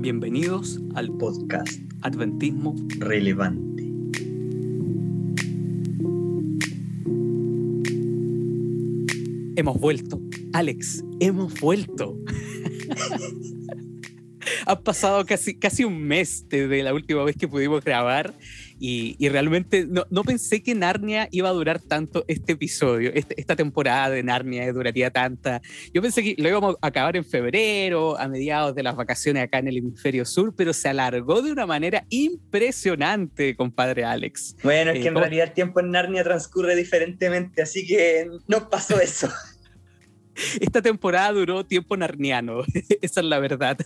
Bienvenidos al podcast Adventismo relevante. Hemos vuelto. Alex, hemos vuelto. ha pasado casi, casi un mes desde la última vez que pudimos grabar y, realmente no, pensé que Narnia iba a durar tanto este episodio, este, esta temporada de Narnia duraría tanta. Yo pensé que lo íbamos a acabar en febrero, a mediados de las vacaciones acá en el hemisferio sur, pero se alargó de una manera impresionante, compadre Alex. Bueno, es que en eh, realidad el tiempo en Narnia transcurre diferentemente, así que no pasó eso. Esta temporada duró tiempo narniano, esa es la verdad.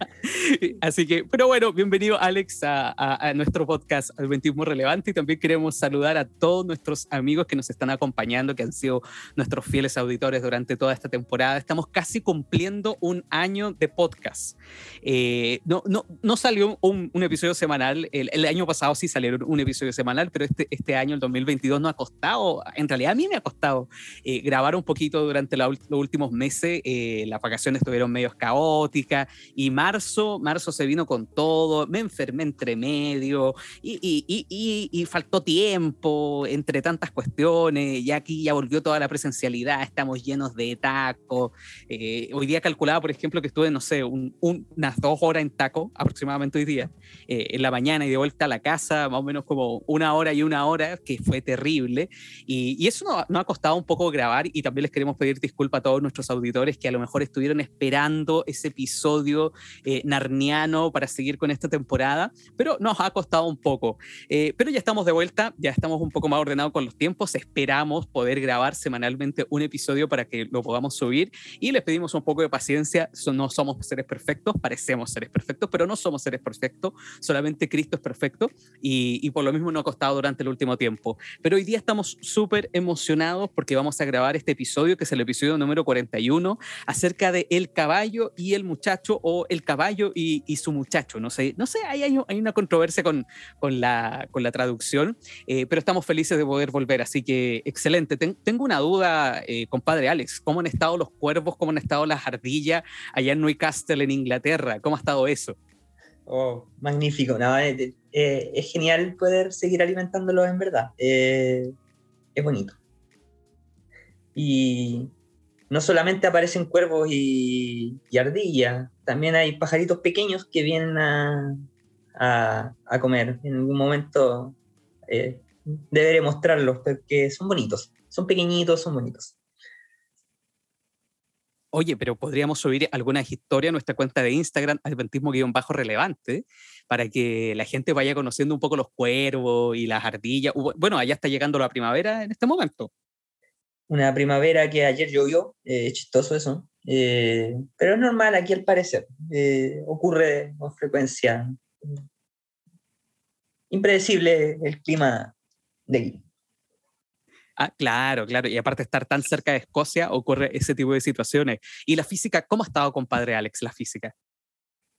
Así que, pero bueno, bienvenido Alex a, nuestro podcast Adventismo Relevante y también queremos saludar a todos nuestros amigos que nos están acompañando, que han sido nuestros fieles auditores durante toda esta temporada. Estamos casi cumpliendo un año de podcast. Eh, no, no, no salió un, episodio semanal, el, año pasado sí salió un episodio semanal, pero este, este año, el 2022, nos ha costado, en realidad a mí me ha costado eh, grabar un poquito durante los últimos meses. Eh, las vacaciones estuvieron medio caóticas y marzo, marzo se vino con todo, me enfermé entre medio y, y, y, y faltó tiempo entre tantas cuestiones, ya aquí ya volvió toda la presencialidad, estamos llenos de tacos. hoy día calculaba, por ejemplo, que estuve, no sé, un, unas dos horas en taco aproximadamente hoy día, eh, en la mañana y de vuelta a la casa, más o menos como una hora y una hora, que fue terrible. Y, y eso nos no ha costado un poco grabar y también les queremos pedir disculpas a todos nuestros auditores que a lo mejor estuvieron esperando ese episodio eh, narniano para seguir con esta temporada, pero nos ha costado un poco. Eh, pero ya estamos de vuelta, ya estamos un poco más ordenados con los tiempos, esperamos poder grabar semanalmente un episodio para que lo podamos subir y les pedimos un poco de paciencia, no somos seres perfectos, parecemos seres perfectos, pero no somos seres perfectos, solamente Cristo es perfecto y, y por lo mismo nos ha costado durante el último tiempo. Pero hoy día estamos súper emocionados porque vamos a grabar este episodio, que es el episodio número 41, acerca de el caballo y el muchacho o el caballo y, su muchacho. No sé, no sé hay, hay, una controversia con, con, la, con la traducción, eh, pero estamos felices de poder volver, así que excelente. tengo una duda, eh, compadre Alex, ¿cómo han estado los cuervos, cómo han estado las ardillas allá en Newcastle, en Inglaterra? ¿Cómo ha estado eso? Oh, magnífico. Eh, eh, es genial poder seguir alimentándolos en verdad. Es bonito. Y no solamente aparecen cuervos y, ardillas, también hay pajaritos pequeños que vienen a, a, comer. En algún momento deberé mostrarlos porque son bonitos. Son pequeñitos, son bonitos. Oye, pero podríamos subir algunas historias a nuestra cuenta de Instagram, adventismo-relevante, para que la gente vaya conociendo un poco los cuervos y las ardillas. Bueno, allá está llegando la primavera en este momento. Una primavera que ayer llovió, eh, chistoso eso, eh, pero es normal aquí al parecer, eh, ocurre con frecuencia. Impredecible el clima de aquí. Ah, claro, claro. Y aparte de estar tan cerca de Escocia, ocurre ese tipo de situaciones. ¿Y la física? ¿Cómo ha estado, compadre Alex, la física?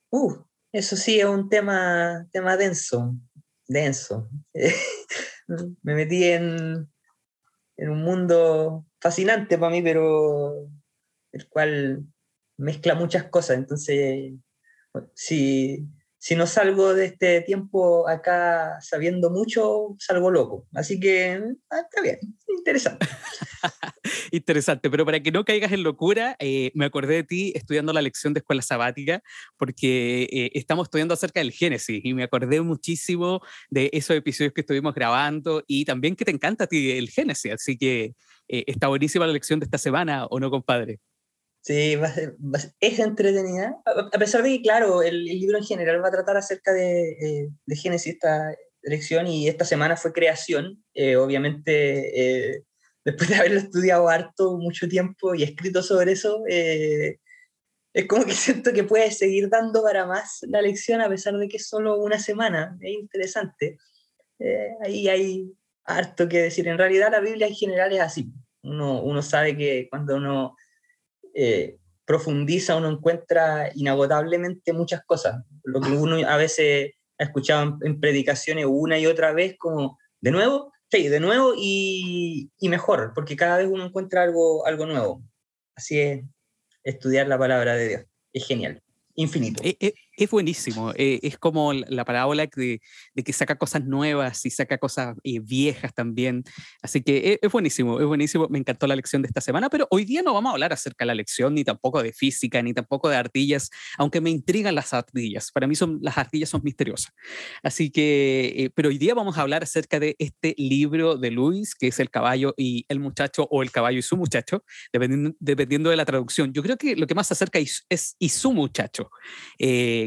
Uh, eso sí es un tema, tema denso, denso. Me metí en, en un mundo fascinante para mí, pero el cual mezcla muchas cosas. Entonces, si si no salgo de este tiempo acá sabiendo mucho, salgo loco. Así que ah, está bien, interesante. interesante, pero para que no caigas en locura, eh, me acordé de ti estudiando la lección de escuela sabática, porque eh, estamos estudiando acerca del Génesis y me acordé muchísimo de esos episodios que estuvimos grabando y también que te encanta a ti el Génesis. Así que eh, está buenísima la lección de esta semana, ¿o no, compadre? Sí, es entretenida. A pesar de que, claro, el, libro en general va a tratar acerca de, eh, de Génesis, esta elección, y esta semana fue creación. Eh, obviamente, eh, después de haberlo estudiado harto, mucho tiempo y escrito sobre eso, es como que siento que puede seguir dando para más la lección a pesar de que es solo una semana. Es interesante. ahí hay harto que decir. En realidad, la Biblia en general es así. Uno, uno sabe que cuando uno eh, profundiza, uno encuentra inagotablemente muchas cosas. Lo que uno a veces ha escuchado en, predicaciones una y otra vez, como, de nuevo, sí, de nuevo y, mejor, porque cada vez uno encuentra algo, algo nuevo. así es estudiar la palabra de Dios. Es genial, infinito. Eh, eh, es buenísimo. Eh, es como la parábola de, que saca cosas nuevas y saca cosas eh, viejas también. Así que eh, es, buenísimo, es buenísimo. Me encantó la lección de esta semana, pero hoy día no vamos a hablar acerca de la lección, ni tampoco de física, ni tampoco de ardillas, aunque me intrigan las ardillas. Para mí son, las ardillas son misteriosas. Así que, pero hoy día vamos a hablar acerca de este libro de Luis, que es El caballo y el muchacho, o El caballo y su muchacho, dependiendo, dependiendo de la traducción. Yo creo que lo que más se acerca es, es y su muchacho.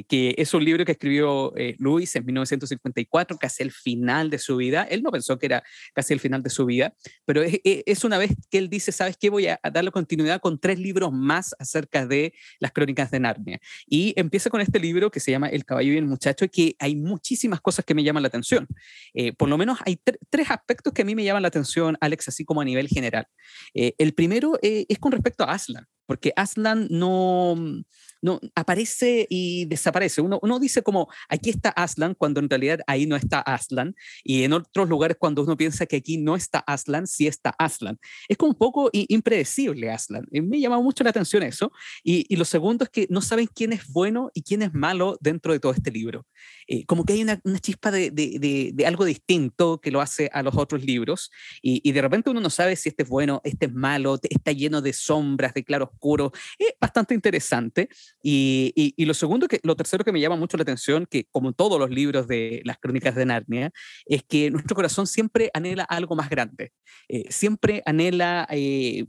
Que es un libro que escribió eh, Luis en 1954, casi el final de su vida. Él no pensó que era casi el final de su vida, pero es, una vez que él dice, ¿sabes qué? Voy a darle continuidad con tres libros más acerca de las crónicas de Narnia. Y empieza con este libro que se llama El caballo y el muchacho, que hay muchísimas cosas que me llaman la atención. Eh, por lo menos hay tres aspectos que a mí me llaman la atención, Alex, así como a nivel general. Eh, el primero es con respecto a Aslan, porque Aslan no no, aparece y desaparece. Uno, dice como, aquí está Aslan, cuando en realidad ahí no está Aslan, y en otros lugares cuando uno piensa que aquí no está Aslan, sí está Aslan. Es como un poco impredecible Aslan. Me llama mucho la atención eso. Y, lo segundo es que no saben quién es bueno y quién es malo dentro de todo este libro. Eh, como que hay una, una chispa de, algo distinto que lo hace a los otros libros, y, de repente uno no sabe si este es bueno, este es malo, está lleno de sombras, de claro oscuro. Es bastante interesante. Y, y, lo segundo, que, lo tercero que me llama mucho la atención, que como todos los libros de las crónicas de Narnia, es que nuestro corazón siempre anhela algo más grande. Eh, siempre anhela, eh,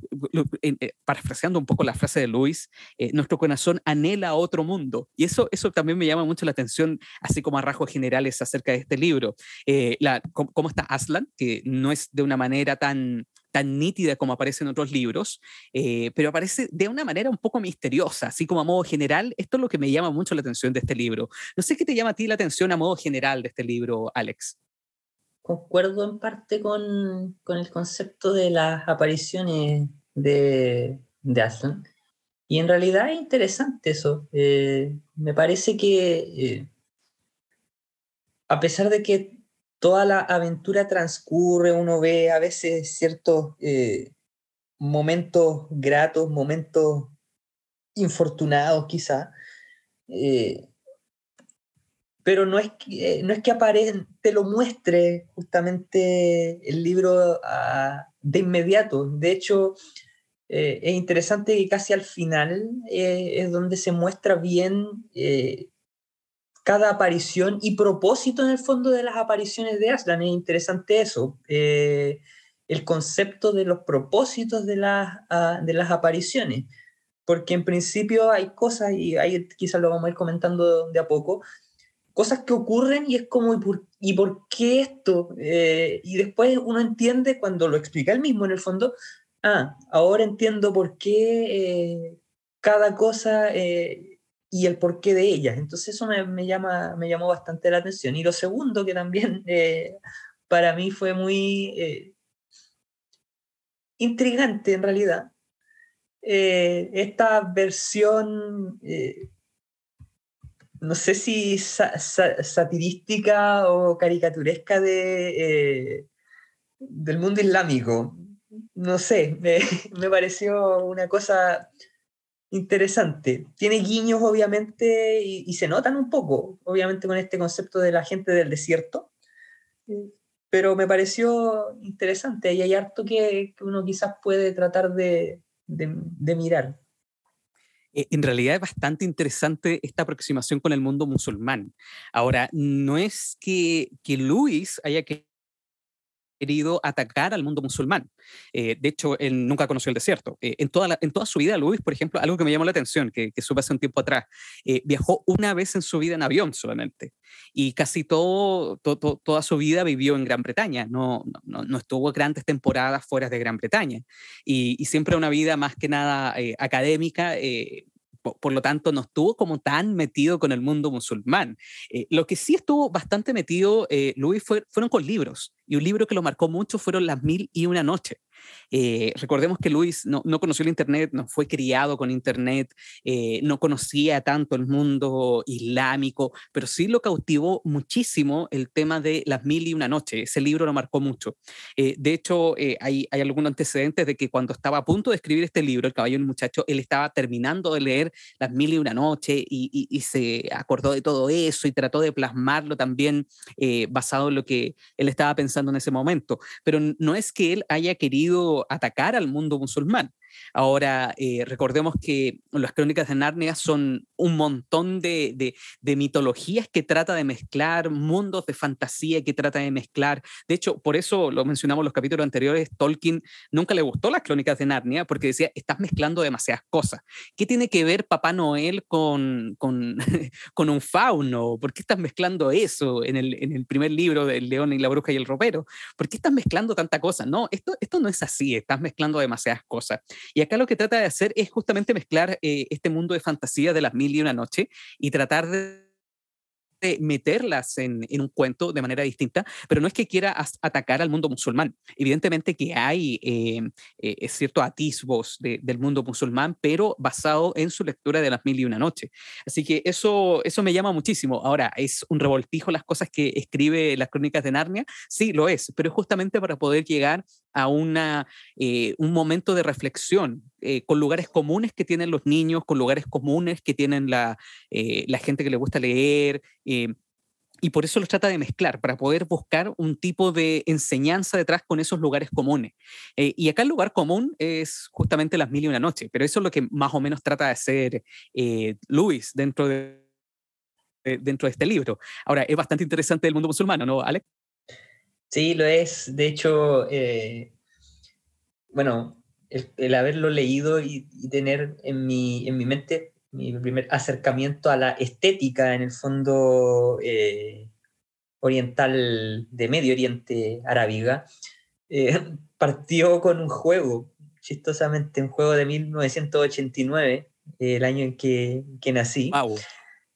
eh, parafraseando un poco la frase de Luis, nuestro corazón anhela otro mundo. Y eso, eso también me llama mucho la atención, así como a rasgos generales acerca de este libro. La, cómo, cómo está Aslan, que no es de una manera tan tan nítida como aparece en otros libros, eh, pero aparece de una manera un poco misteriosa, así como a modo general. Esto es lo que me llama mucho la atención de este libro. No sé qué te llama a ti la atención a modo general de este libro, Alex. Concuerdo en parte con, con el concepto de las apariciones de, de Aslan. Y en realidad es interesante eso. Eh, me parece que eh, a pesar de que toda la aventura transcurre, uno ve a veces ciertos eh, momentos gratos, momentos infortunados quizá, eh, pero no es, que, no es que te lo muestre justamente el libro de inmediato. De hecho, eh, es interesante que casi al final es donde se muestra bien cada aparición y propósito en el fondo de las apariciones de Aslan. Es interesante eso, eh, el concepto de los propósitos de las, ah, de las apariciones, porque en principio hay cosas, y ahí quizás lo vamos a ir comentando de a poco, cosas que ocurren y es como, ¿y por, y por qué esto? Eh, y después uno entiende cuando lo explica él mismo en el fondo, ah, ahora entiendo por qué eh, cada cosa y el porqué de ellas. Entonces eso me, llama, me llamó bastante la atención. Y lo segundo que también eh, para mí fue muy eh, intrigante en realidad, eh, esta versión, no sé si satirística o caricaturesca de, del mundo islámico. No sé, me pareció una cosa interesante. Tiene guiños, obviamente, y, se notan un poco, obviamente, con este concepto de la gente del desierto. Pero me pareció interesante y hay harto que, uno quizás puede tratar de, de, mirar. Eh, en realidad es bastante interesante esta aproximación con el mundo musulmán. Ahora, no es que, que Luis haya que querido atacar al mundo musulmán. Eh, de hecho, él nunca conoció el desierto. Eh, en, toda en toda su vida, Luis, por ejemplo, algo que me llamó la atención, que, que supe hace un tiempo atrás, eh, viajó una vez en su vida en avión solamente. Y casi todo, toda su vida vivió en Gran Bretaña. No, no, no, estuvo grandes temporadas fuera de Gran Bretaña. Y siempre una vida más que nada académica por, lo tanto no estuvo como tan metido con el mundo musulmán. Eh, lo que sí estuvo bastante metido, eh, Luis, fueron con libros, y un libro que lo marcó mucho fueron Las Mil y Una Noche. Eh, recordemos que Luis no, conoció el Internet, no fue criado con Internet, eh, no conocía tanto el mundo islámico, pero sí lo cautivó muchísimo el tema de las mil y una noches. Ese libro lo marcó mucho. Eh, de hecho, hay, hay algunos antecedentes de que cuando estaba a punto de escribir este libro, El caballo y el muchacho, él estaba terminando de leer las mil y una noches y, y, se acordó de todo eso y trató de plasmarlo también basado en lo que él estaba pensando en ese momento. Pero no es que él haya querido atacar al mundo musulmán. Ahora, eh, recordemos que las crónicas de Narnia son un montón de, mitologías que trata de mezclar, mundos de fantasía que trata de mezclar. De hecho, por eso lo mencionamos en los capítulos anteriores, Tolkien nunca le gustó las crónicas de Narnia porque decía, estás mezclando demasiadas cosas. ¿Qué tiene que ver Papá Noel con, un fauno? ¿Por qué estás mezclando eso en el, en el primer libro del León y la Bruja y el Ropero? ¿Por qué estás mezclando tanta cosa? No, esto, esto no es así, estás mezclando demasiadas cosas. Y acá lo que trata de hacer es justamente mezclar eh, este mundo de fantasía de las mil y una noche y tratar de meterlas en, un cuento de manera distinta, pero no es que quiera atacar al mundo musulmán. Evidentemente que hay eh, eh, ciertos atisbos del mundo musulmán, pero basado en su lectura de las mil y una noche. Así que eso, eso me llama muchísimo. Ahora, ¿es un revoltijo las cosas que escribe las crónicas de Narnia? Sí, lo es, pero es justamente para poder llegar a eh, un momento de reflexión con lugares comunes que tienen los niños, con lugares comunes que tienen la, la gente que le gusta leer, eh, y por eso lo trata de mezclar, para poder buscar un tipo de enseñanza detrás con esos lugares comunes. Eh, y acá el lugar común es justamente las mil y una noches, pero eso es lo que más o menos trata de hacer eh, Luis dentro de, dentro de este libro. Ahora, es bastante interesante el mundo musulmano, ¿no, Alex? Sí, lo es. De hecho, bueno, el, haberlo leído y, y, tener en mi, en mi mente mi primer acercamiento a la estética, en el fondo eh, oriental de Medio Oriente Arábiga, eh, partió con un juego, chistosamente, un juego de 1989, el año en que, que nací,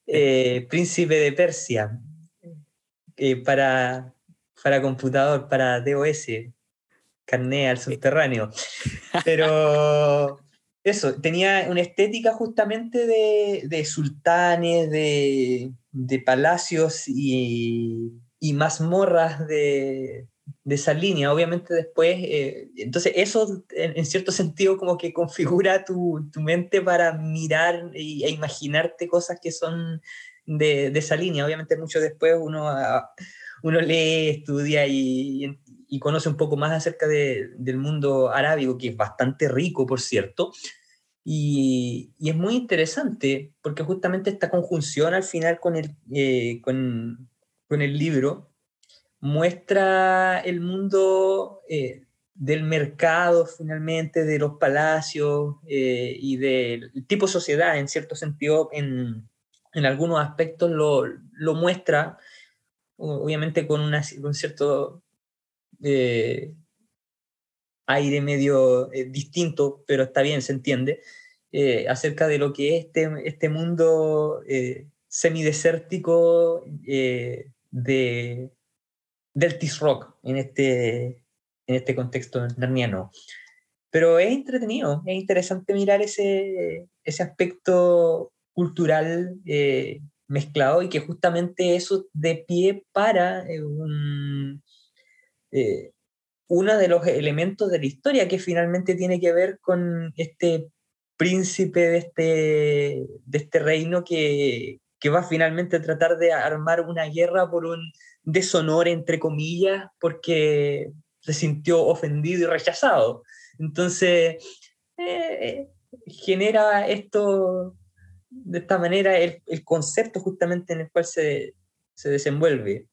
eh, Príncipe de Persia, para, para computador, para DOS, carné al subterráneo. Pero eso, tenía una estética justamente de, sultanes, de, palacios y, mazmorras de, esa línea. Obviamente después, eh, entonces eso en, cierto sentido como que configura tu, mente para mirar e, imaginarte cosas que son de, esa línea. Obviamente mucho después uno, uno lee, estudia y, conoce un poco más acerca del mundo arábigo, que es bastante rico, por cierto, y, es muy interesante porque justamente esta conjunción al final con el, eh, con, con, el libro muestra el mundo eh, del mercado finalmente, de los palacios eh, y del tipo de sociedad en cierto sentido, en, en algunos aspectos lo, lo, muestra, obviamente con, una, un cierto aire medio distinto, pero está bien, se entiende. Eh, acerca de lo que es este, este mundo eh, semidesértico eh, de, del Rock en este, en este contexto narniano. Pero es entretenido, es interesante mirar ese, ese aspecto cultural eh, mezclado y que justamente eso de pie para un, uno de los elementos de la historia que finalmente tiene que ver con este príncipe de este, de este reino que, que va finalmente a tratar de armar una guerra por un deshonor, entre comillas, porque se sintió ofendido y rechazado. Entonces, eh, genera esto, de esta manera, el, el, concepto justamente en el cual se, se desenvuelve.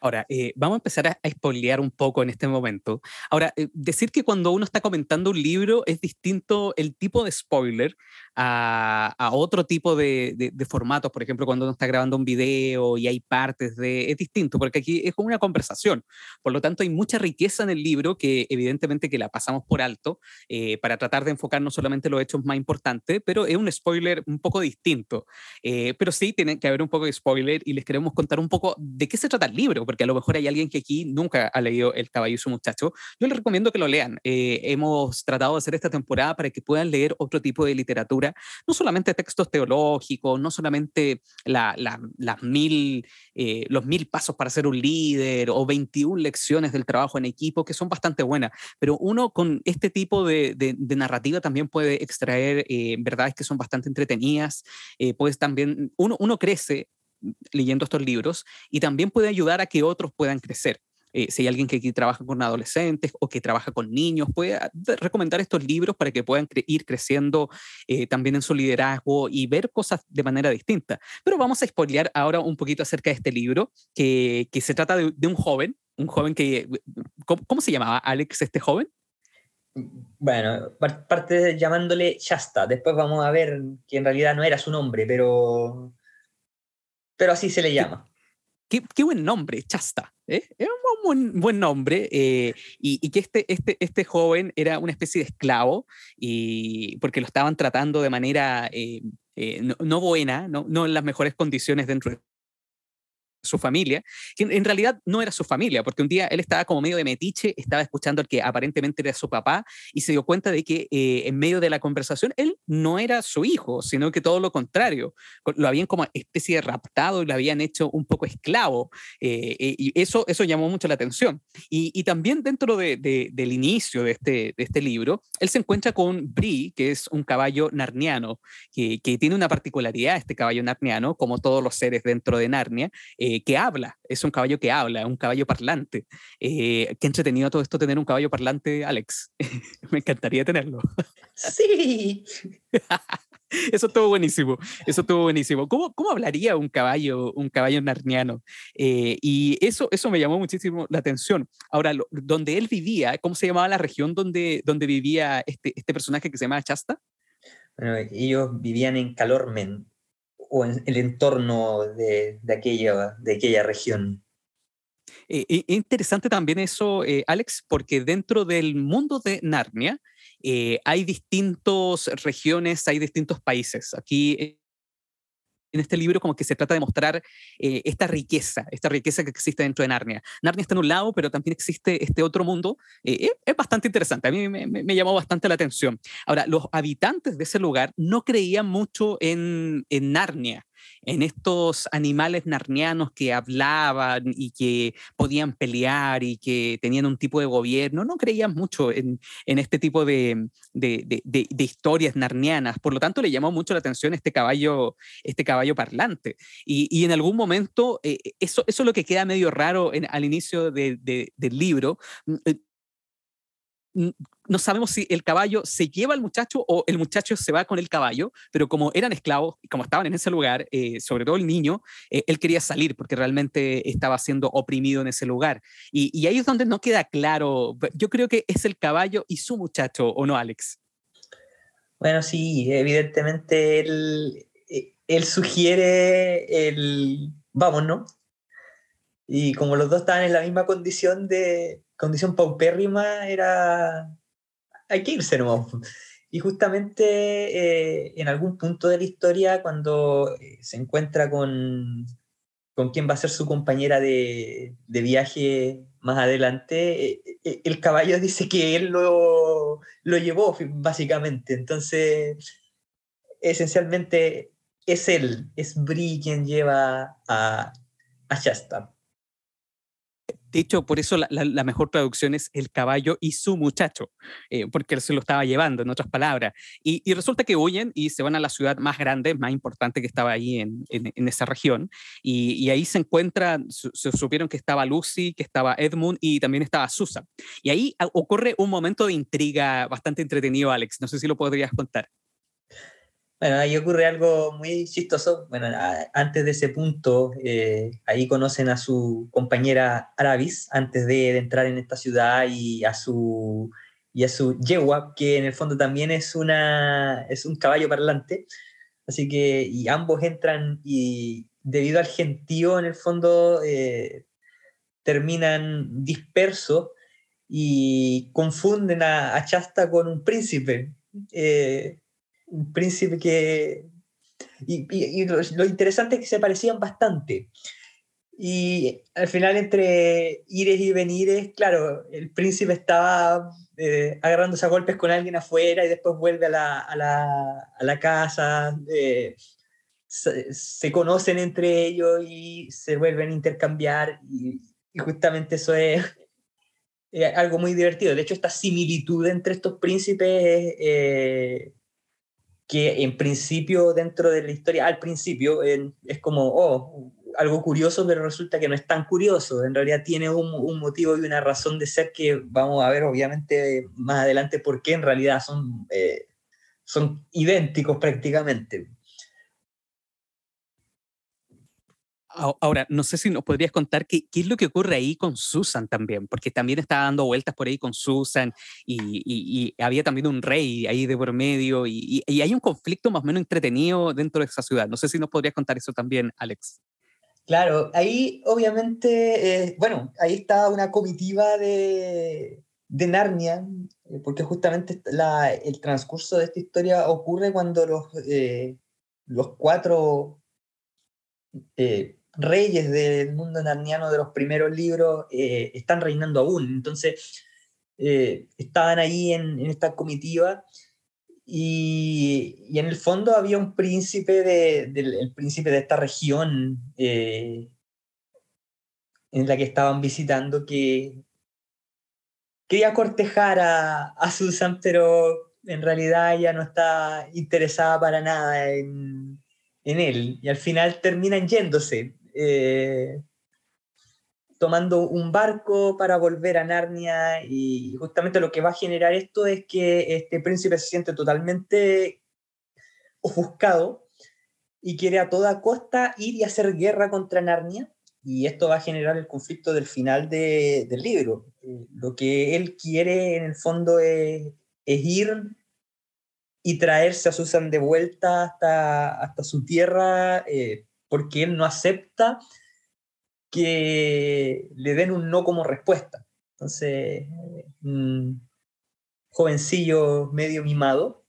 Ahora, eh, vamos a empezar a, a un poco en este momento. Ahora, eh, decir que cuando uno está comentando un libro es distinto el tipo de spoiler a, otro tipo de, formatos, por ejemplo, cuando uno está grabando un video y hay partes de... Es distinto, porque aquí es como una conversación. Por lo tanto, hay mucha riqueza en el libro que evidentemente que la pasamos por alto eh, para tratar de enfocar no solamente los hechos más importantes, pero es un spoiler un poco distinto. Eh, pero sí, tiene que haber un poco de spoiler y les queremos contar un poco de qué se trata el libro, porque a lo mejor hay alguien que aquí nunca ha leído El caballo y su muchacho. Yo les recomiendo que lo lean. Eh, hemos tratado de hacer esta temporada para que puedan leer otro tipo de literatura, no solamente textos teológicos, no solamente las mil, eh, los mil pasos para ser un líder o 21 lecciones del trabajo en equipo, que son bastante buenas, pero uno con este tipo de, narrativa también puede extraer eh, verdades que son bastante entretenidas, pues también uno, uno crece leyendo estos libros y también puede ayudar a que otros puedan crecer. Eh, si hay alguien que aquí trabaja con adolescentes o que trabaja con niños, puede ah, recomendar estos libros para que puedan ir creciendo eh, también en su liderazgo y ver cosas de manera distinta. Pero vamos a spoilear ahora un poquito acerca de este libro, que, que se trata de, un joven, un joven que, ¿cómo, se llamaba Alex este joven? Bueno, parte llamándole Shasta. Después vamos a ver que en realidad no era su nombre, pero, pero así se le llama. Qué, qué buen nombre, Chasta. ¿Eh? Es un buen, nombre. Eh, y, que este, este, este joven era una especie de esclavo, y, porque lo estaban tratando de manera eh, no, no, buena, no, no en las mejores condiciones dentro de su familia, que en, realidad no era su familia, porque un día él estaba como medio de metiche, estaba escuchando al que aparentemente era su papá y se dio cuenta de que eh, en medio de la conversación él no era su hijo, sino que todo lo contrario, lo habían como especie de raptado y lo habían hecho un poco esclavo, eh, y eso, eso llamó mucho la atención. Y, también dentro de, del inicio de este, de este libro, él se encuentra con Bri, que es un caballo narniano, que, que tiene una particularidad, este caballo narniano, como todos los seres dentro de Narnia, eh, que habla, es un caballo que habla, un caballo parlante. Eh, qué entretenido todo esto tener un caballo parlante, Alex. Me encantaría tenerlo. Sí. Eso estuvo buenísimo, eso estuvo buenísimo. ¿Cómo, cómo hablaría un caballo, un caballo narniano? Eh, y eso, eso me llamó muchísimo la atención. Ahora, donde él vivía, ¿cómo se llamaba la región donde, donde vivía este, este personaje que se llama Chasta? Bueno, ellos vivían en Calormen, en el entorno de, de aquella, de aquella región. Eh, eh interesante también eso, eh, Alex, porque dentro del mundo de Narnia eh, hay distintas regiones, hay distintos países. Aquí en este libro como que se trata de mostrar eh, esta riqueza, esta riqueza que existe dentro de Narnia. Narnia está en un lado, pero también existe este otro mundo. Eh, es bastante interesante, a mí me, me, llamó bastante la atención. Ahora, los habitantes de ese lugar no creían mucho en, en Narnia en estos animales narnianos que hablaban y que podían pelear y que tenían un tipo de gobierno, no creían mucho en, este tipo de, historias narnianas. Por lo tanto, le llamó mucho la atención este caballo, este caballo parlante. Y, en algún momento, eh, eso, eso es lo que queda medio raro al inicio del libro no sabemos si el caballo se lleva al muchacho o el muchacho se va con el caballo, pero como eran esclavos y como estaban en ese lugar, eh, sobre todo el niño, eh, él quería salir porque realmente estaba siendo oprimido en ese lugar. Y, ahí es donde no queda claro, yo creo que es el caballo y su muchacho, ¿o no, Alex? Bueno, sí, evidentemente él, eh, él sugiere el vamos, ¿no? Y como los dos estaban en la misma condición de, condición paupérrima era, hay que irse ¿no? Y justamente eh, en algún punto de la historia, cuando eh, se encuentra con, con quien va a ser su compañera de, de viaje más adelante, eh, el caballo dice que él lo, lo llevó, básicamente. Entonces, esencialmente es él, es Bri quien lleva a, a Shasta. De hecho, por eso la, mejor traducción es el caballo y su muchacho, eh, porque se lo estaba llevando, en otras palabras. Y, resulta que huyen y se van a la ciudad más grande, más importante que estaba ahí en, esa región. Y, ahí se encuentra, se supieron que estaba Lucy, que estaba Edmund y también estaba Susan. Y ahí ocurre un momento de intriga bastante entretenido, Alex. No sé si lo podrías contar. Bueno, ahí ocurre algo muy chistoso. Bueno, antes de ese punto, eh, ahí conocen a su compañera Aravis antes de, entrar en esta ciudad y a su, y a su yegua, que en el fondo también es, una, es un caballo parlante. Así que, y ambos entran y debido al gentío, en el fondo, eh, terminan dispersos y confunden a, a, Chasta con un príncipe. Eh, un príncipe que... Y, lo, interesante es que se parecían bastante. Y al final entre ires y venires, claro, el príncipe estaba eh, agarrándose a golpes con alguien afuera y después vuelve a la, a la, a la casa, eh, se, se, conocen entre ellos y se vuelven a intercambiar y, justamente eso es algo muy divertido. De hecho, esta similitud entre estos príncipes eh, que en principio dentro de la historia, al principio es como, oh, algo curioso, pero resulta que no es tan curioso. En realidad tiene un, un, motivo y una razón de ser que vamos a ver obviamente más adelante por qué en realidad son, eh, son idénticos prácticamente. Ahora, no sé si nos podrías contar qué, es lo que ocurre ahí con Susan también, porque también está dando vueltas por ahí con Susan y, había también un rey ahí de por medio y, hay un conflicto más o menos entretenido dentro de esa ciudad. No sé si nos podrías contar eso también, Alex. Claro, ahí obviamente, eh, bueno, ahí está una comitiva de, de Narnia, eh, porque justamente el transcurso de esta historia ocurre cuando los, eh, los cuatro reyes del mundo narniano de los primeros libros eh, están reinando aún. Entonces, eh, estaban ahí en, esta comitiva y, en el fondo había un príncipe de, príncipe de esta región eh, en la que estaban visitando que quería cortejar a, a, Susan, pero en realidad ella no está interesada para nada en, en él. Y al final terminan yéndose, eh, tomando un barco para volver a Narnia. Y justamente lo que va a generar esto es que este príncipe se siente totalmente ofuscado y quiere a toda costa ir y hacer guerra contra Narnia. Y esto va a generar el conflicto del final de, del libro. Eh, lo que él quiere en el fondo es, es ir y traerse a Susan de vuelta hasta, hasta su tierra, eh, porque él no acepta que le den un no como respuesta. Entonces, un jovencillo medio mimado.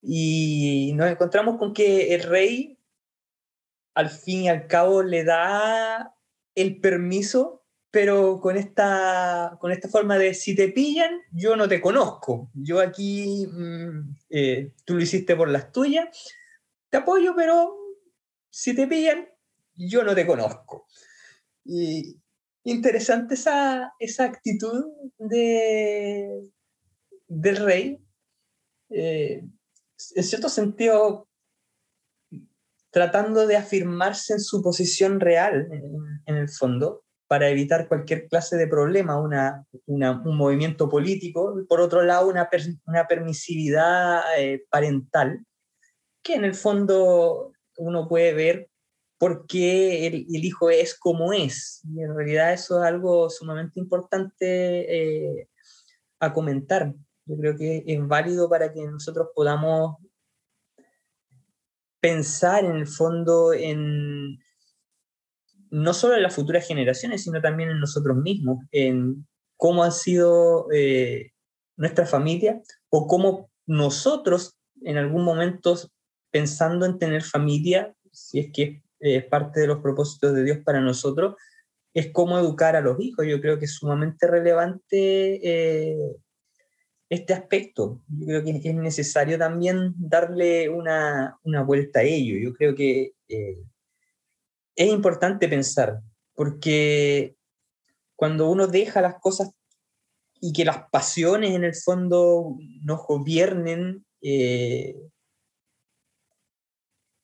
Y nos encontramos con que el rey, al fin y al cabo, le da el permiso pero con esta, con esta forma de si te pillan, yo no te conozco. Yo aquí, mmm, eh, tú lo hiciste por las tuyas, te apoyo, pero si te pillan, yo no te conozco. Y interesante esa, esa actitud de, del rey. Eh, en cierto sentido, tratando de afirmarse en su posición real, en, el fondo, para evitar cualquier clase de problema, una, un movimiento político, por otro lado, una, una permisividad eh, parental, que en el fondo uno puede ver por qué el, hijo es como es. Y en realidad eso es algo sumamente importante eh, a comentar. Yo creo que es válido para que nosotros podamos pensar en el fondo en no solo en las futuras generaciones, sino también en nosotros mismos, en cómo han sido eh, nuestra familia o cómo nosotros en algún momento pensando en tener familia, si es que es parte de los propósitos de Dios para nosotros, es cómo educar a los hijos. Yo creo que es sumamente relevante eh, este aspecto. Yo creo que es necesario también darle una, una vuelta a ello. Yo creo que eh, es importante pensar, porque cuando uno deja las cosas y que las pasiones en el fondo nos gobiernen, eh,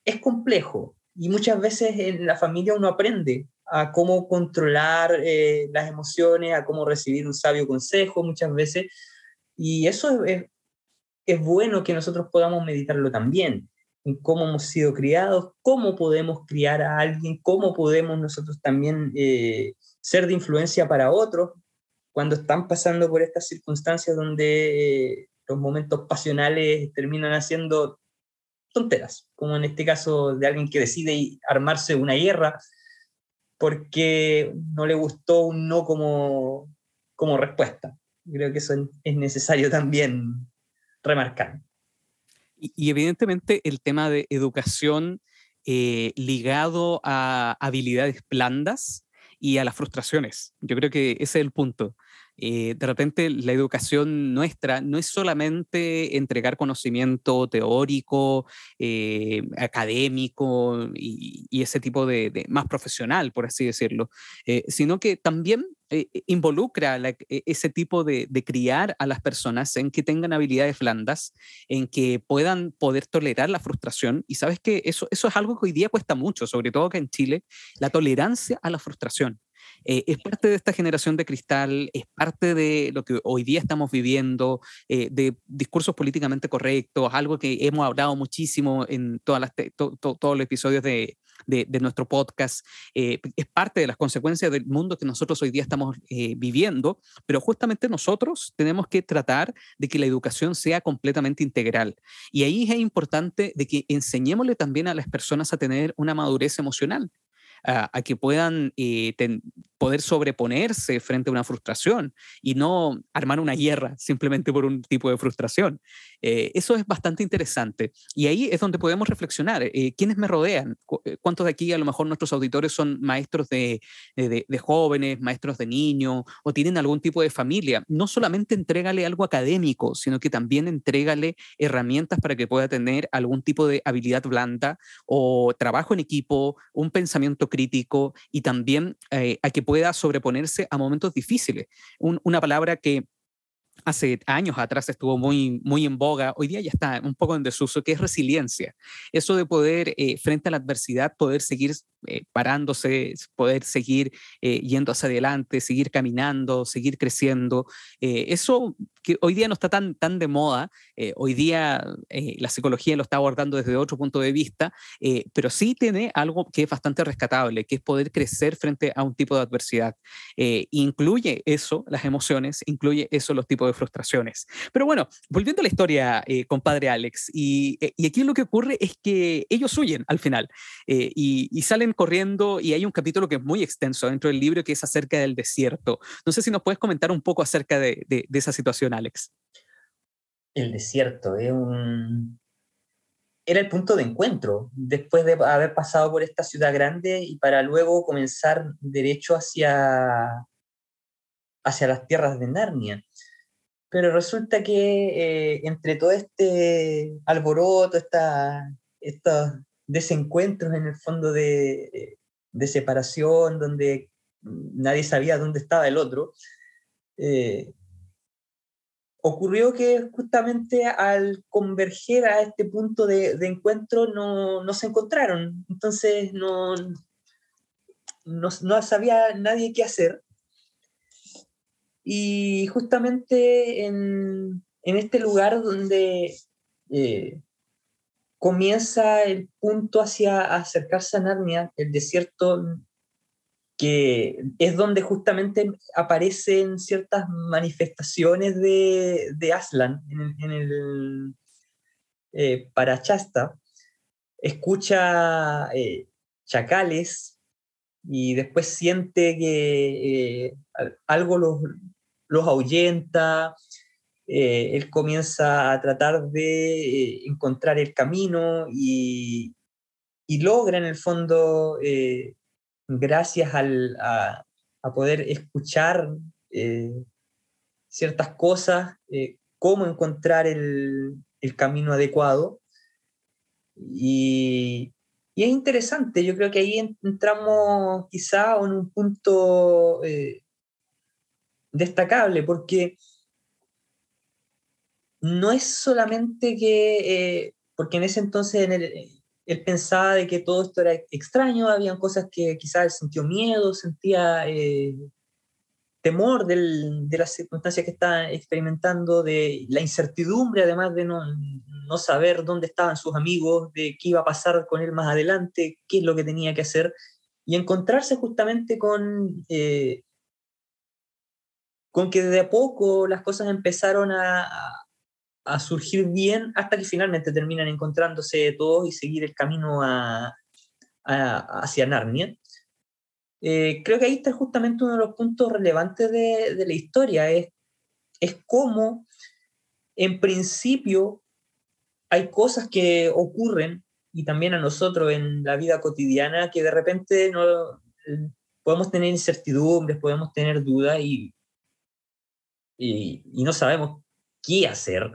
es complejo. Y muchas veces en la familia uno aprende a cómo controlar eh, las emociones, a cómo recibir un sabio consejo muchas veces. Y eso es, es bueno que nosotros podamos meditarlo también en cómo hemos sido criados, cómo podemos criar a alguien, cómo podemos nosotros también eh, ser de influencia para otros, cuando están pasando por estas circunstancias donde eh, los momentos pasionales terminan haciendo tonteras, como en este caso de alguien que decide armarse una guerra porque no le gustó un no como, como respuesta. Creo que eso es necesario también remarcar. Y, evidentemente el tema de educación eh, ligado a habilidades blandas y a las frustraciones. Yo creo que ese es el punto. Eh, de repente la educación nuestra no es solamente entregar conocimiento teórico, eh, académico y, ese tipo de, más profesional, por así decirlo, eh, sino que también involucra ese tipo de, criar a las personas en que tengan habilidades blandas, en que puedan poder tolerar la frustración. Y sabes que eso, eso es algo que hoy día cuesta mucho, sobre todo acá en Chile, la tolerancia a la frustración. Eh, es parte de esta generación de cristal, es parte de lo que hoy día estamos viviendo, eh, de discursos políticamente correctos, algo que hemos hablado muchísimo en todas las todos los episodios de, de, nuestro podcast, eh, es parte de las consecuencias del mundo que nosotros hoy día estamos viviendo, pero justamente nosotros tenemos que tratar de que la educación sea completamente integral. Y ahí es importante de que enseñémosle también a las personas a tener una madurez emocional a, que puedan eh, poder sobreponerse frente a una frustración y no armar una guerra simplemente por un tipo de frustración. Eh, eso es bastante interesante. Y ahí es donde podemos reflexionar. Eh, ¿Quiénes me rodean? ¿Cuántos de aquí a lo mejor nuestros auditores son maestros de, de, de jóvenes, maestros de niños o tienen algún tipo de familia? No solamente entrégale algo académico, sino que también entrégale herramientas para que pueda tener algún tipo de habilidad blanda o trabajo en equipo, un pensamiento crítico y también eh, a que pueda sobreponerse a momentos difíciles. una palabra que hace años atrás estuvo muy, muy en boga, hoy día ya está un poco en desuso, que es resiliencia. Eso de poder, eh, frente a la adversidad, poder seguir eh, parándose, poder seguir eh, yendo hacia adelante, seguir caminando, seguir creciendo. eso que hoy día no está tan, tan de moda, hoy día la psicología lo está abordando desde otro punto de vista, pero sí tiene algo que es bastante rescatable, que es poder crecer frente a un tipo de adversidad. incluye eso, las emociones, incluye eso, los tipos de frustraciones. Pero bueno, volviendo a la historia, eh, compadre Alex, y, eh, y, aquí lo que ocurre es que ellos huyen al final eh, y, salen corriendo y hay un capítulo que es muy extenso dentro del libro que es acerca del desierto. No sé si nos puedes comentar un poco acerca de, esa situación, Alex. El desierto es un... Era el punto de encuentro, después de haber pasado por esta ciudad grande y para luego comenzar derecho hacia, hacia las tierras de Narnia pero resulta que eh, entre todo este alboroto, esta, estos desencuentros en el fondo de, separación, donde nadie sabía dónde estaba el otro, eh, ocurrió que justamente al converger a este punto de, encuentro no, se encontraron, entonces no, no sabía nadie qué hacer y justamente en, este lugar donde eh, comienza el punto hacia acercarse a Narnia, el desierto, que es donde justamente aparecen ciertas manifestaciones de, de Aslan en el, eh, Parachasta, escucha eh, chacales y después siente que algo los, los ahuyenta, eh, él comienza a tratar de eh, encontrar el camino y, logra en el fondo, eh, gracias a, poder escuchar ciertas cosas, cómo encontrar el, camino adecuado. Y, y, es interesante, yo creo que ahí entramos quizá en un punto destacable porque no es solamente que, eh, porque en ese entonces él pensaba de que todo esto era extraño, habían cosas que quizás él sintió miedo, sentía eh, temor de las circunstancias que estaba experimentando, de la incertidumbre además de no, no, saber dónde estaban sus amigos, de qué iba a pasar con él más adelante, qué es lo que tenía que hacer, y encontrarse justamente con... Eh, con que de a poco las cosas empezaron a, a surgir bien hasta que finalmente terminan encontrándose todos y seguir el camino a, hacia Narnia. Eh, creo que ahí está justamente uno de los puntos relevantes de, de la historia, es, es cómo en principio hay cosas que ocurren y también a nosotros en la vida cotidiana que de repente no, podemos tener incertidumbres, podemos tener dudas y, y, no sabemos qué hacer.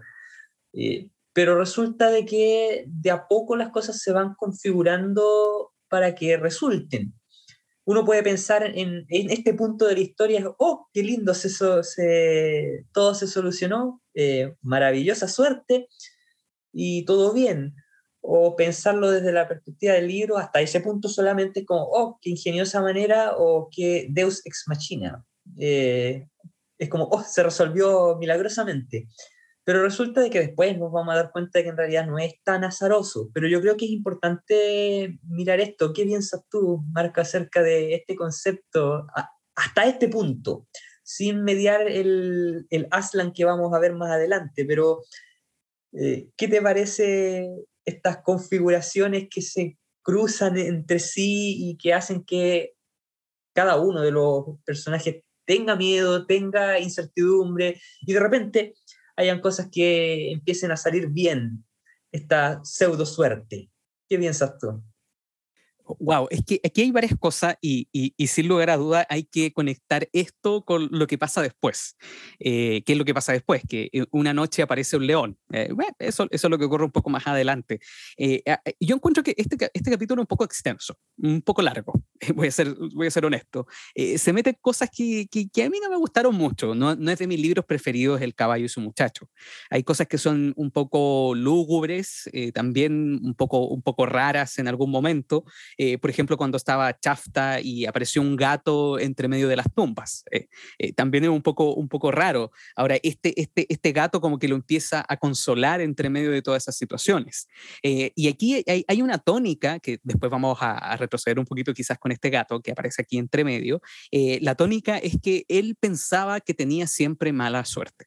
Eh, pero resulta de que de a poco las cosas se van configurando para que resulten. Uno puede pensar en, en este punto de la historia, oh, qué lindo, se, se, todo se solucionó, eh, maravillosa suerte y todo bien o pensarlo desde la perspectiva del libro hasta ese punto solamente como, oh, qué ingeniosa manera o qué Deus ex machina. Eh, es como, oh, se resolvió milagrosamente. Pero resulta de que después nos vamos a dar cuenta de que en realidad no es tan azaroso. Pero yo creo que es importante mirar esto. ¿Qué piensas tú, Marco, acerca de este concepto hasta este punto? Sin mediar el, el Aslan que vamos a ver más adelante, pero eh, ¿qué te parece estas configuraciones que se cruzan entre sí y que hacen que cada uno de los personajes tenga miedo, tenga incertidumbre y de repente hayan cosas que empiecen a salir bien, esta pseudo suerte. ¿Qué piensas tú? Wow, es que aquí hay varias cosas y, sin lugar a duda hay que conectar esto con lo que pasa después. Eh, ¿Qué es lo que pasa después? Que eh, una noche aparece un león. Eh, eso, eso es lo que ocurre un poco más adelante. yo encuentro que este, este capítulo es un poco extenso, un poco largo, voy a ser, voy a ser honesto. se mete cosas que, que, a mí no me gustaron mucho. No, no es de mis libros preferidos El caballo y su muchacho. Hay cosas que son un poco lúgubres, también un poco, un poco raras en algún momento. Eh, por ejemplo, cuando estaba Chafta y apareció un gato entre medio de las tumbas. Eh, eh, también es un poco, un poco raro. Ahora, este, este, este gato como que lo empieza a consolar entre medio de todas esas situaciones. y aquí hay, una tónica, que después vamos a, a, retroceder un poquito quizás con este gato que aparece aquí entre medio. la tónica es que él pensaba que tenía siempre mala suerte.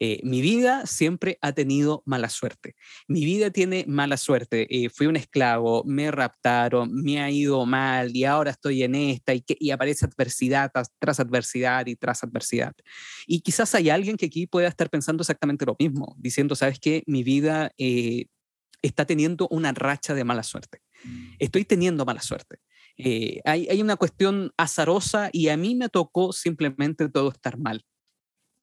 Eh, mi vida siempre ha tenido mala suerte. Mi vida tiene mala suerte. Eh, fui un esclavo, me raptaron, me ha ido mal y ahora estoy en esta y, que, y aparece adversidad tras, adversidad y tras adversidad. Y quizás hay alguien que aquí pueda estar pensando exactamente lo mismo, diciendo, ¿sabes qué? Mi vida eh, está teniendo una racha de mala suerte. Estoy teniendo mala suerte. Hay, hay, una cuestión azarosa y a mí me tocó simplemente todo estar mal.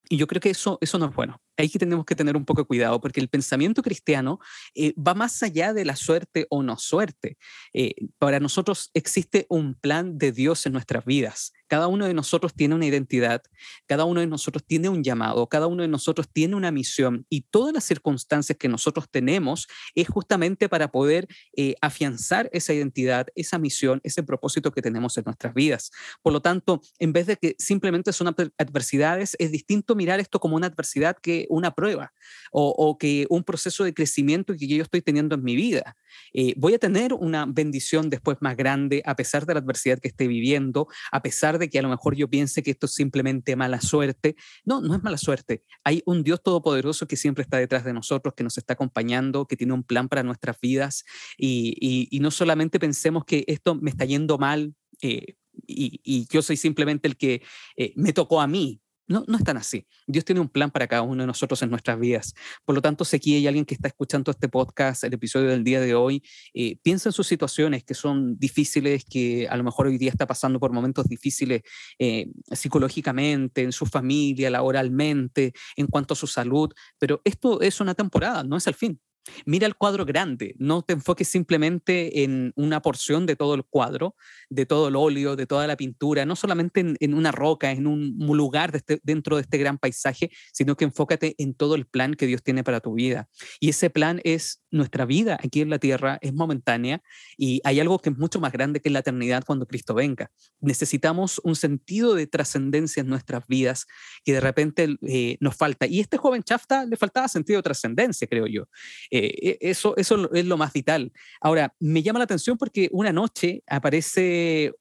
Y yo creo que eso, eso no es bueno ahí que tenemos que tener un poco de cuidado, porque el pensamiento cristiano eh, va más allá de la suerte o no suerte. Eh, para nosotros existe un plan de Dios en nuestras vidas. Cada uno de nosotros tiene una identidad, cada uno de nosotros tiene un llamado, cada uno de nosotros tiene una misión y todas las circunstancias que nosotros tenemos es justamente para poder eh, afianzar esa identidad, esa misión, ese propósito que tenemos en nuestras vidas. Por lo tanto, en vez de que simplemente son adversidades, es distinto mirar esto como una adversidad que una prueba o, que un proceso de crecimiento que yo estoy teniendo en mi vida. Eh, voy a tener una bendición después más grande a pesar de la adversidad que esté viviendo, a pesar de que a lo mejor yo piense que esto es simplemente mala suerte. No, no es mala suerte. Hay un Dios todopoderoso que siempre está detrás de nosotros, que nos está acompañando, que tiene un plan para nuestras vidas y, no solamente pensemos que esto me está yendo mal. Eh, y, yo soy simplemente el que eh, me tocó a mí. No, no es así. Dios tiene un plan para cada uno de nosotros en nuestras vidas. Por lo tanto, si aquí hay alguien que está escuchando este podcast, el episodio del día de hoy, eh, piensa en sus situaciones que son difíciles, que a lo mejor hoy día está pasando por momentos difíciles eh, psicológicamente, en su familia, laboralmente, en cuanto a su salud, pero esto es una temporada, no es el fin. Mira el cuadro grande, no te enfoques simplemente en una porción de todo el cuadro, de todo el óleo, de toda la pintura, no solamente en, una roca, en un lugar este, dentro de este gran paisaje, sino que enfócate en todo el plan que Dios tiene para tu vida. Y ese plan es nuestra vida aquí en la tierra, es momentánea y hay algo que es mucho más grande que la eternidad cuando Cristo venga. Necesitamos un sentido de trascendencia en nuestras vidas que de repente eh, nos falta. Y este joven Chafta le faltaba sentido de trascendencia, creo yo. Eh, e, eso, eso es lo más vital. Ahora, me llama la atención porque una noche aparece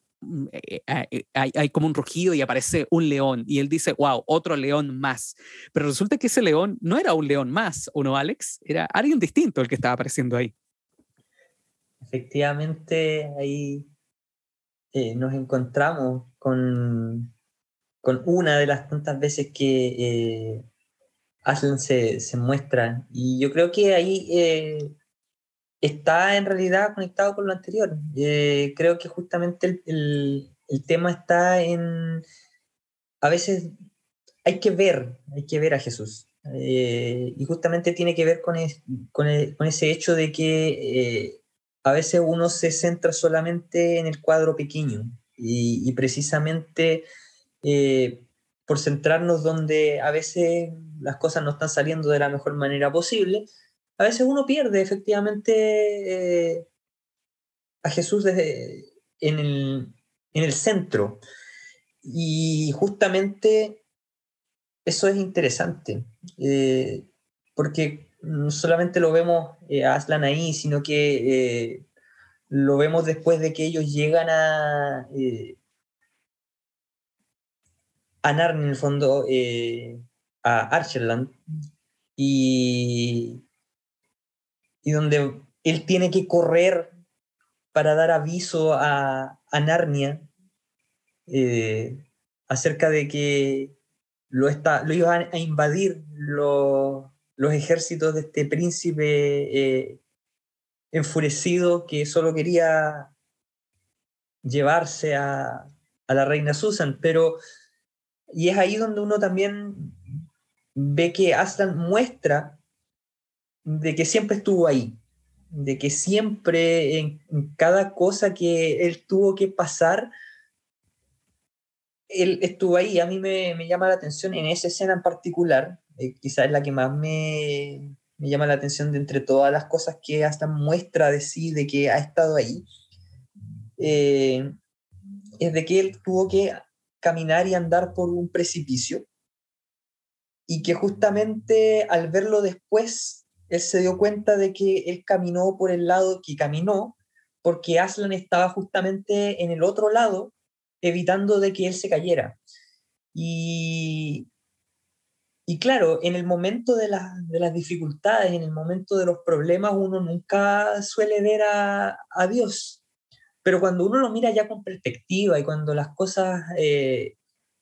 hay, hay, como un rugido y aparece un león y él dice, wow, otro león más. Pero resulta que ese león no era un león más, ¿o no, Alex? Era alguien distinto el que estaba apareciendo ahí. Efectivamente, ahí nos encontramos con, con, una de las tantas veces que Aslan se, se, muestra. Y yo creo que ahí está en realidad conectado con lo anterior. Eh, creo que justamente el, el, tema está en, a veces hay que ver, hay que ver a Jesús. Eh, y justamente tiene que ver con, con, con ese hecho de que eh, a veces uno se centra solamente en el cuadro pequeño y precisamente por centrarnos donde a veces las cosas no están saliendo de la mejor manera posible, a veces uno pierde efectivamente eh, a Jesús desde, en, el, centro. Y justamente eso es interesante, eh, porque no solamente lo vemos eh, a Aslan ahí, sino que lo vemos después de que ellos llegan a, a en el fondo, a Archerland, y y donde él tiene que correr para dar aviso a, Narnia eh, acerca de que lo, está, lo iban a invadir los, ejércitos de este príncipe eh, enfurecido que solo quería llevarse a, a la reina Susan, pero y es ahí donde uno también ve que Aslan muestra de que siempre estuvo ahí, de que siempre en, cada cosa que él tuvo que pasar, él estuvo ahí. A mí me, llama la atención en esa escena en particular, eh, quizás es la que más me, llama la atención de entre todas las cosas que hasta muestra de sí, de que ha estado ahí, eh, es de que él tuvo que caminar y andar por un precipicio y que justamente al verlo después él se dio cuenta de que él caminó por el lado que caminó, porque Aslan estaba justamente en el otro lado, evitando de que él se cayera. Y, y claro, en el momento de, de, las dificultades, en el momento de los problemas, uno nunca suele ver a, a Dios. Pero cuando uno lo mira ya con perspectiva y cuando las cosas eh,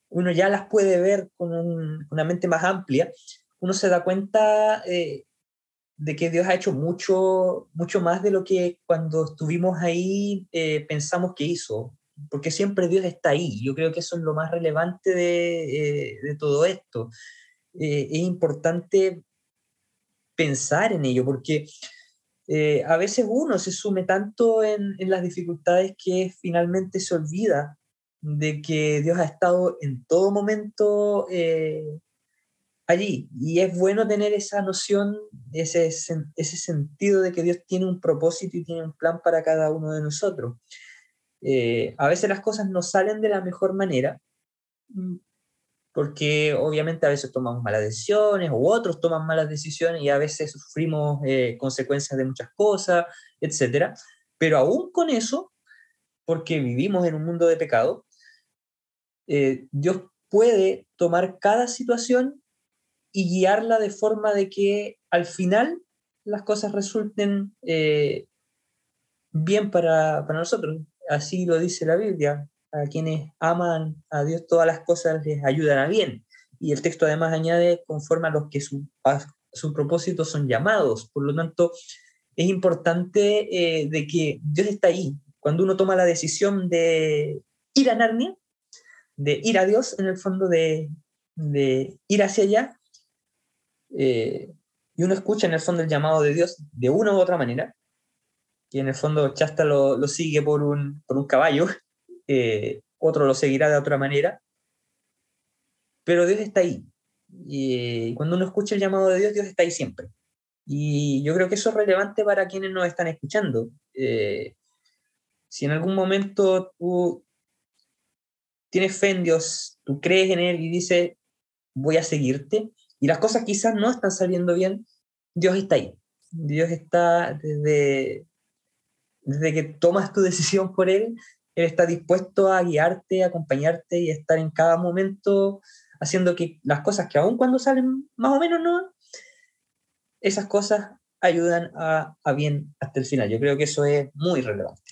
uno ya las puede ver con, una mente más amplia, uno se da cuenta eh, de que Dios ha hecho mucho, mucho más de lo que cuando estuvimos ahí eh, pensamos que hizo, porque siempre Dios está ahí. Yo creo que eso es lo más relevante de, eh, todo esto. Eh, es importante pensar en ello, porque a veces uno se sume tanto en, en las dificultades que finalmente se olvida de que Dios ha estado en todo momento allí. Y es bueno tener esa noción, ese, ese sentido de que Dios tiene un propósito y tiene un plan para cada uno de nosotros. Eh, a veces las cosas no salen de la mejor manera, mm, porque obviamente a veces tomamos malas decisiones o otros toman malas decisiones y a veces sufrimos eh, consecuencias de muchas cosas, etc. Pero aún con eso, porque vivimos en un mundo de pecado, eh, Dios puede tomar cada situación y guiarla de forma de que al final las cosas resulten eh, bien para, para, nosotros. Así lo dice la Biblia. A quienes aman a Dios todas las cosas les ayudan a bien. Y el texto además añade conforme a los que su, su propósito son llamados. Por lo tanto, es importante eh, de que Dios está ahí. Cuando uno toma la decisión de ir a Narnia, de ir a Dios, en el fondo de, de ir hacia allá, eh, y uno escucha en el fondo el llamado de Dios de una u otra manera, y en el fondo Chasta lo, lo sigue por un, por un caballo, eh, otro lo seguirá de otra manera, pero Dios está ahí. Y cuando uno escucha el llamado de Dios, Dios está ahí siempre. Y yo creo que eso es relevante para quienes nos están escuchando. Eh, si en algún momento tú tienes fe en Dios, tú crees en Él y dices, voy a seguirte, y las cosas quizás no están saliendo bien, Dios está ahí. Dios está desde, desde que tomas tu decisión por Él, Él está dispuesto a guiarte, a acompañarte y a estar en cada momento haciendo que las cosas que aun cuando salen más o menos no, esas cosas ayudan a, a bien hasta el final. Yo creo que eso es muy relevante.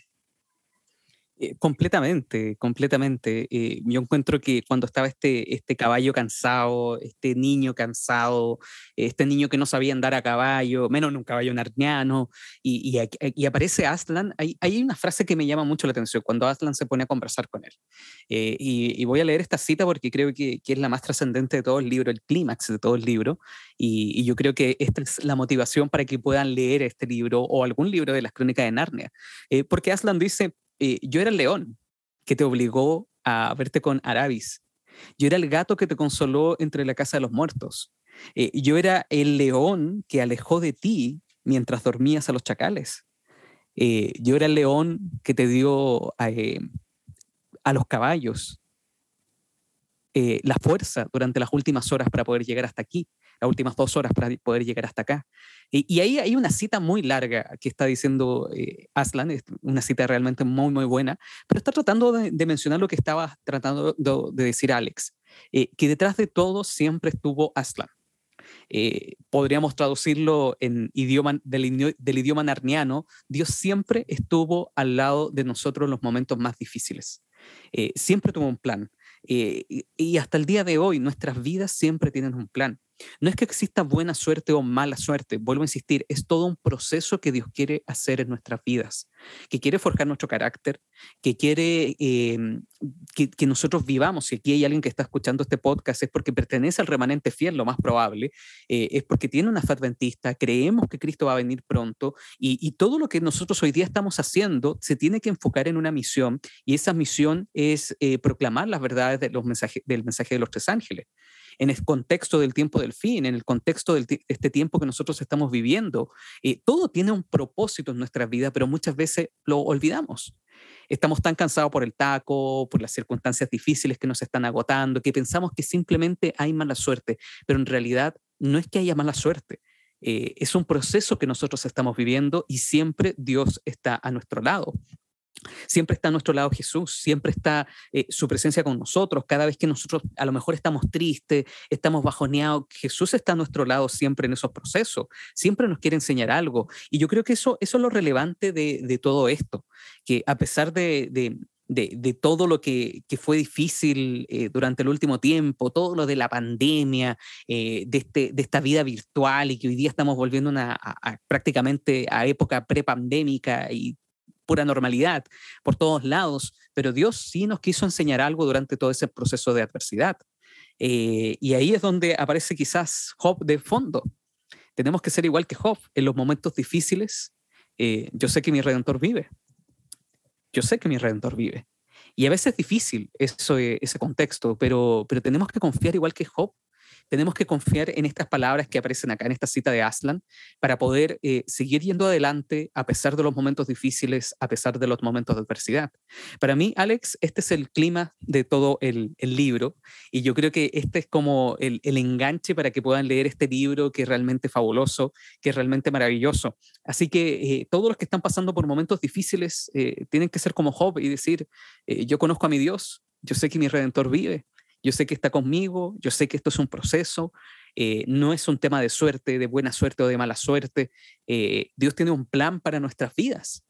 Eh, completamente, completamente. Eh, yo encuentro que cuando estaba este, este caballo cansado, este niño cansado, este niño que no sabía andar a caballo, menos en un caballo narniano, y, y, aparece Aslan, hay, hay, una frase que me llama mucho la atención cuando Aslan se pone a conversar con él. Eh, y, voy a leer esta cita porque creo que, que es la más trascendente de todo el libro, el clímax de todo el libro, y, yo creo que esta es la motivación para que puedan leer este libro o algún libro de las crónicas de Narnia. porque Aslan dice, eh, yo era el león que te obligó a verte con Arabis. Yo era el gato que te consoló entre la casa de los muertos. Eh, yo era el león que alejó de ti mientras dormías a los chacales. Eh, yo era el león que te dio a los caballos la fuerza durante las últimas horas para poder llegar hasta aquí las últimas dos horas para poder llegar hasta acá. Y, ahí hay una cita muy larga que está diciendo eh, Aslan, una cita realmente muy, muy buena, pero está tratando de, mencionar lo que estaba tratando de, decir Alex, eh, que detrás de todo siempre estuvo Aslan. Eh, podríamos traducirlo en idioma, del, del, idioma narniano, Dios siempre estuvo al lado de nosotros en los momentos más difíciles. siempre tuvo un plan. y hasta el día de hoy, nuestras vidas siempre tienen un plan. No es que exista buena suerte o mala suerte, vuelvo a insistir, es todo un proceso que Dios quiere hacer en nuestras vidas, que quiere forjar nuestro carácter, que quiere em, que, nosotros vivamos. Si aquí hay alguien que está escuchando este podcast es porque pertenece al remanente fiel, lo más probable, eh, es porque tiene una fe adventista, creemos que Cristo va a venir pronto y, todo lo que nosotros hoy día estamos haciendo se tiene que enfocar en una misión y esa misión es eh, proclamar las verdades de los mensajes, del mensaje de los tres ángeles en el contexto del tiempo del fin, en el contexto de este tiempo que nosotros estamos viviendo. Eh, todo tiene un propósito en nuestra vida, pero muchas veces lo olvidamos. Estamos tan cansados por el taco, por las circunstancias difíciles que nos están agotando, que pensamos que simplemente hay mala suerte, pero en realidad no es que haya mala suerte. Eh, es un proceso que nosotros estamos viviendo y siempre Dios está a nuestro lado. Siempre está a nuestro lado Jesús, siempre está eh, su presencia con nosotros. Cada vez que nosotros a lo mejor estamos tristes, estamos bajoneados, Jesús está a nuestro lado siempre en esos procesos. Siempre nos quiere enseñar algo. Y yo creo que eso, eso es lo relevante de, todo esto, que a pesar de, de, todo lo que, que fue difícil eh, durante el último tiempo, todo lo de la pandemia, eh, de, este, de esta vida virtual y que hoy día estamos volviendo una, prácticamente a época prepandémica y pura normalidad por todos lados, pero Dios sí nos quiso enseñar algo durante todo ese proceso de adversidad. Eh, y ahí es donde aparece quizás Job de fondo. Tenemos que ser igual que Job. En los momentos difíciles, eh, yo sé que mi redentor vive. Yo sé que mi redentor vive. Y a veces es difícil eso, ese contexto, pero, pero tenemos que confiar igual que Job tenemos que confiar en estas palabras que aparecen acá en esta cita de Aslan para poder eh, seguir yendo adelante a pesar de los momentos difíciles, a pesar de los momentos de adversidad. Para mí, Alex, este es el clima de todo el, libro y yo creo que este es como el, enganche para que puedan leer este libro que es realmente fabuloso, que es realmente maravilloso. Así que eh, todos los que están pasando por momentos difíciles eh, tienen que ser como Job y decir, yo conozco a mi Dios, yo sé que mi redentor vive, yo sé que está conmigo, yo sé que esto es un proceso, eh, no es un tema de suerte, de buena suerte o de mala suerte. Eh, Dios tiene un plan para nuestras vidas.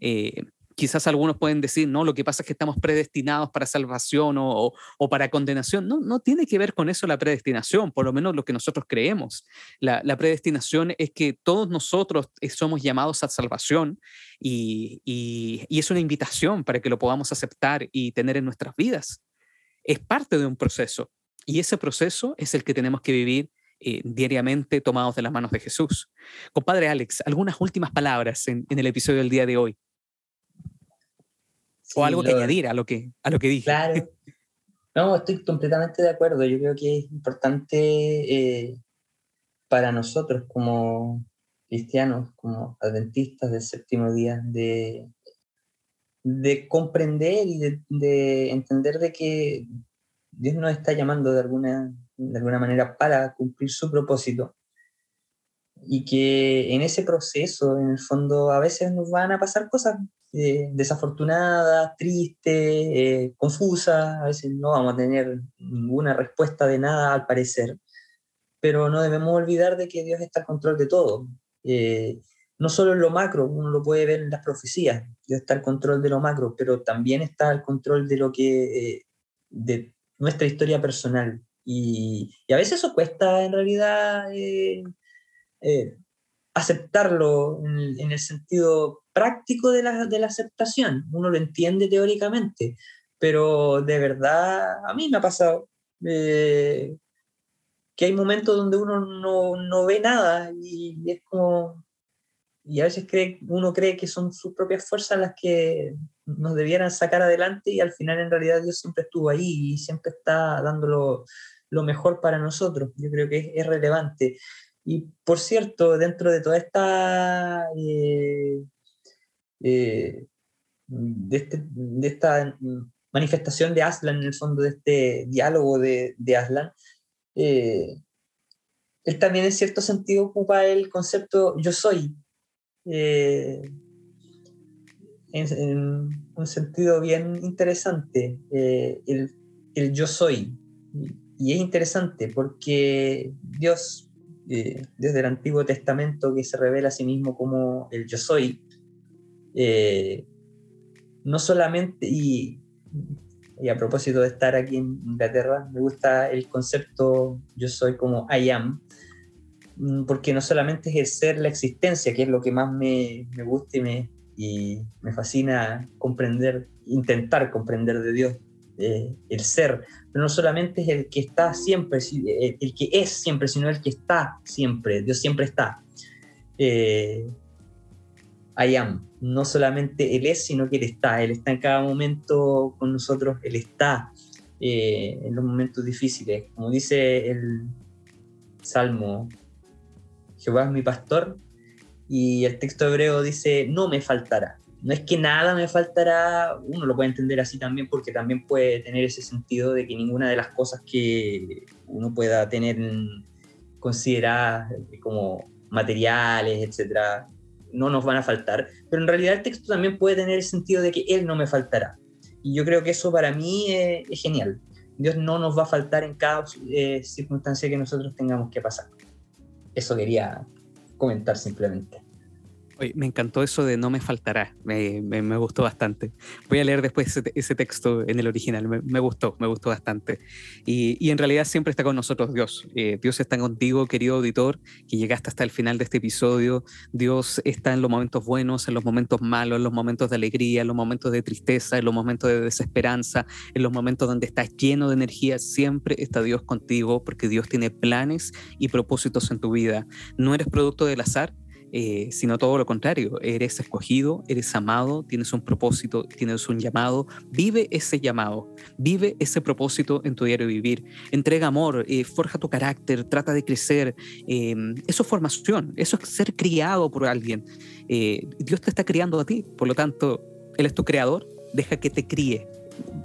Eh, quizás algunos pueden decir, no, lo que pasa es que estamos predestinados para salvación o, para condenación. No, no tiene que ver con eso la predestinación, por lo menos lo que nosotros creemos. La, predestinación es que todos nosotros somos llamados a salvación y, y es una invitación para que lo podamos aceptar y tener en nuestras vidas es parte de un proceso y ese proceso es el que tenemos que vivir eh, diariamente tomados de las manos de Jesús. Compadre Alex, algunas últimas palabras en, el episodio del día de hoy. o algo que añadir a lo que, a lo que dije. Claro. No, estoy completamente de acuerdo. Yo creo que es importante eh, para nosotros como cristianos, como adventistas del séptimo día, de de comprender y de, entender de que Dios nos está llamando de alguna, de alguna manera para cumplir su propósito y que en ese proceso, en el fondo, a veces nos van a pasar cosas eh, desafortunada, triste, eh, confusa, a veces no vamos a tener ninguna respuesta de nada al parecer, pero no debemos olvidar de que Dios está al control de todo. Eh, no solo en lo macro, uno lo puede ver en las profecías, está al control de lo macro, pero también está al control de lo que, de nuestra historia personal. Y, a veces eso cuesta en realidad aceptarlo en el, sentido práctico de la, de la, aceptación. Uno lo entiende teóricamente, pero de verdad a mí me ha pasado eh, que hay momentos donde uno no, no, ve nada y es como... Y a veces cree, uno cree que son sus propias fuerzas las que nos debieran sacar adelante y al final en realidad Dios siempre estuvo ahí y siempre está dando lo, mejor para nosotros. Yo creo que es, es relevante. Y por cierto, dentro de toda esta, eh, eh, de, este, de, esta manifestación de Aslan, en el fondo de este diálogo de, de Aslan, eh, él también en cierto sentido ocupa el concepto yo soy, en, un sentido bien interesante, el, el yo soy. Y es interesante porque Dios desde el Antiguo Testamento que se revela a sí mismo como el yo soy, eh, no solamente, y, y, a propósito de estar aquí en Inglaterra, me gusta el concepto yo soy como I am, porque no solamente es el ser, la existencia, que es lo que más me, me gusta y me, y me fascina comprender, intentar comprender de Dios, eh, el ser, pero no solamente es el que está siempre, eh, el, que es siempre, sino el que está siempre, Dios siempre está. Eh, I am, no solamente Él es, sino que Él está, Él está en cada momento con nosotros, Él está en los momentos difíciles, como dice el Salmo, Jehová es mi pastor, y el texto hebreo dice, no me faltará no es que nada me faltará, uno lo puede entender así también porque también puede tener ese sentido de que ninguna de las cosas que uno pueda tener consideradas como materiales, etcétera, no nos van a faltar, pero en realidad el texto también puede tener el sentido de que Él no me faltará. Y yo creo que eso para mí es, genial. Dios no nos va a faltar en cada eh, circunstancia que nosotros tengamos que pasar. Eso quería comentar simplemente me encantó eso de no me faltará, me, me, gustó bastante. Voy a leer después ese, texto en el original, me, gustó, me gustó bastante. Y, y, en realidad siempre está con nosotros Dios. Eh, Dios está contigo, querido auditor, que llegaste hasta el final de este episodio. Dios está en los momentos buenos, en los momentos malos, en los momentos de alegría, en los momentos de tristeza, en los momentos de desesperanza, en los momentos donde estás lleno de energía. Siempre está Dios contigo porque Dios tiene planes y propósitos en tu vida. No eres producto del azar, eh, sino todo lo contrario, eres escogido, eres amado, tienes un propósito, tienes un llamado, vive ese llamado, vive ese propósito en tu diario vivir, entrega amor, eh, forja tu carácter, trata de crecer, em, eso es formación, eso es ser criado por alguien, eh, Dios te está criando a ti, por lo tanto, Él es tu creador, deja que te críe,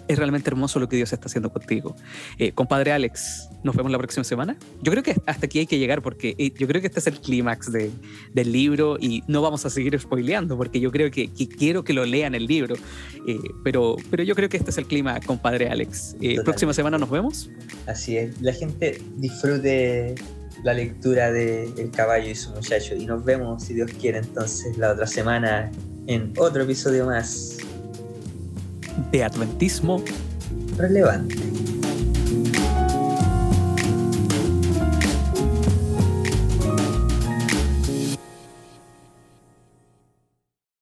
es realmente hermoso lo que Dios está haciendo contigo. Eh, compadre Alex, nos vemos la próxima semana. Yo creo que hasta aquí hay que llegar porque eh, yo creo que este es el clímax de, del libro y no vamos a seguir spoileando porque yo creo que, quiero que lo lean el libro. Eh, pero, pero yo creo que este es el clima, compadre Alex. próxima semana nos vemos. Así es, la gente disfrute la lectura de El caballo y su muchacho y nos vemos, si Dios quiere, entonces la otra semana en otro episodio más de Adventismo relevante.